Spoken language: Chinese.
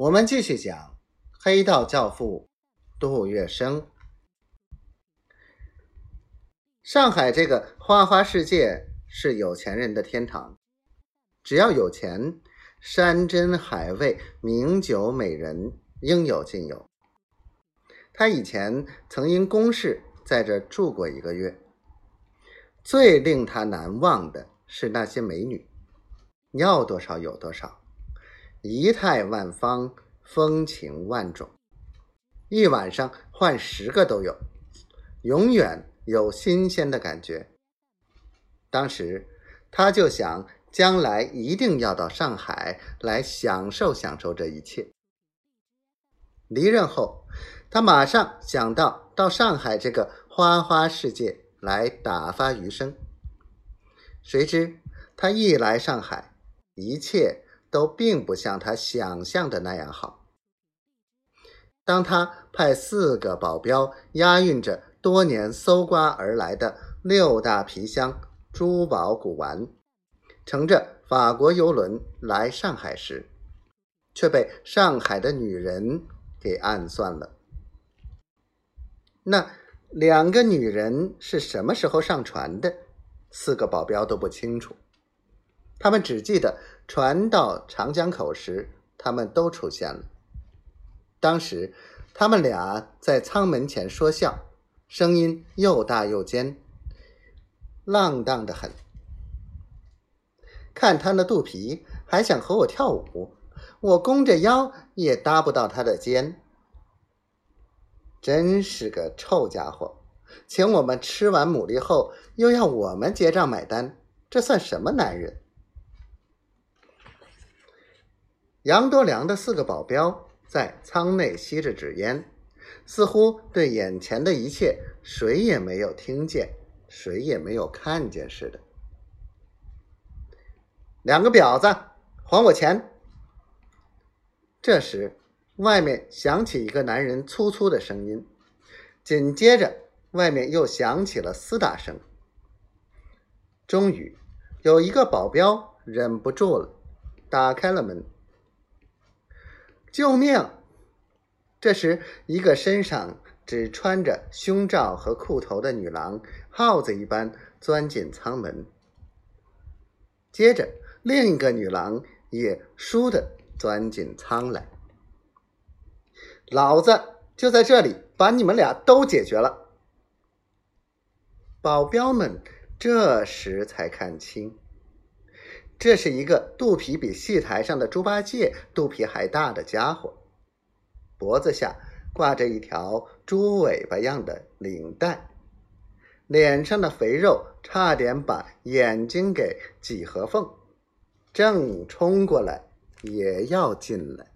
我们继续讲黑道教父杜月笙。上海这个花花世界是有钱人的天堂，只要有钱，山珍海味、名酒美人应有尽有。他以前曾因公事在这住过一个月，最令他难忘的是那些美女，要多少有多少。仪态万方，风情万种，一晚上换十个都有，永远有新鲜的感觉。当时他就想，将来一定要到上海来享受享受这一切。离任后，他马上想到到上海这个花花世界来打发余生。谁知他一来上海，一切。都并不像他想象的那样好。当他派四个保镖押运着多年搜刮而来的六大皮箱珠宝古玩，乘着法国游轮来上海时，却被上海的女人给暗算了。那两个女人是什么时候上船的？四个保镖都不清楚。他们只记得船到长江口时，他们都出现了。当时，他们俩在舱门前说笑，声音又大又尖，浪荡的很。看他那肚皮，还想和我跳舞，我弓着腰也搭不到他的肩。真是个臭家伙！请我们吃完牡蛎后，又要我们结账买单，这算什么男人？杨多良的四个保镖在舱内吸着纸烟，似乎对眼前的一切谁也没有听见，谁也没有看见似的。两个婊子，还我钱！这时，外面响起一个男人粗粗的声音，紧接着，外面又响起了厮打声。终于，有一个保镖忍不住了，打开了门。救命！这时，一个身上只穿着胸罩和裤头的女郎，耗子一般钻进舱门。接着，另一个女郎也倏地钻进舱来。老子就在这里把你们俩都解决了。保镖们这时才看清。这是一个肚皮比戏台上的猪八戒肚皮还大的家伙，脖子下挂着一条猪尾巴样的领带，脸上的肥肉差点把眼睛给挤合缝，正冲过来也要进来。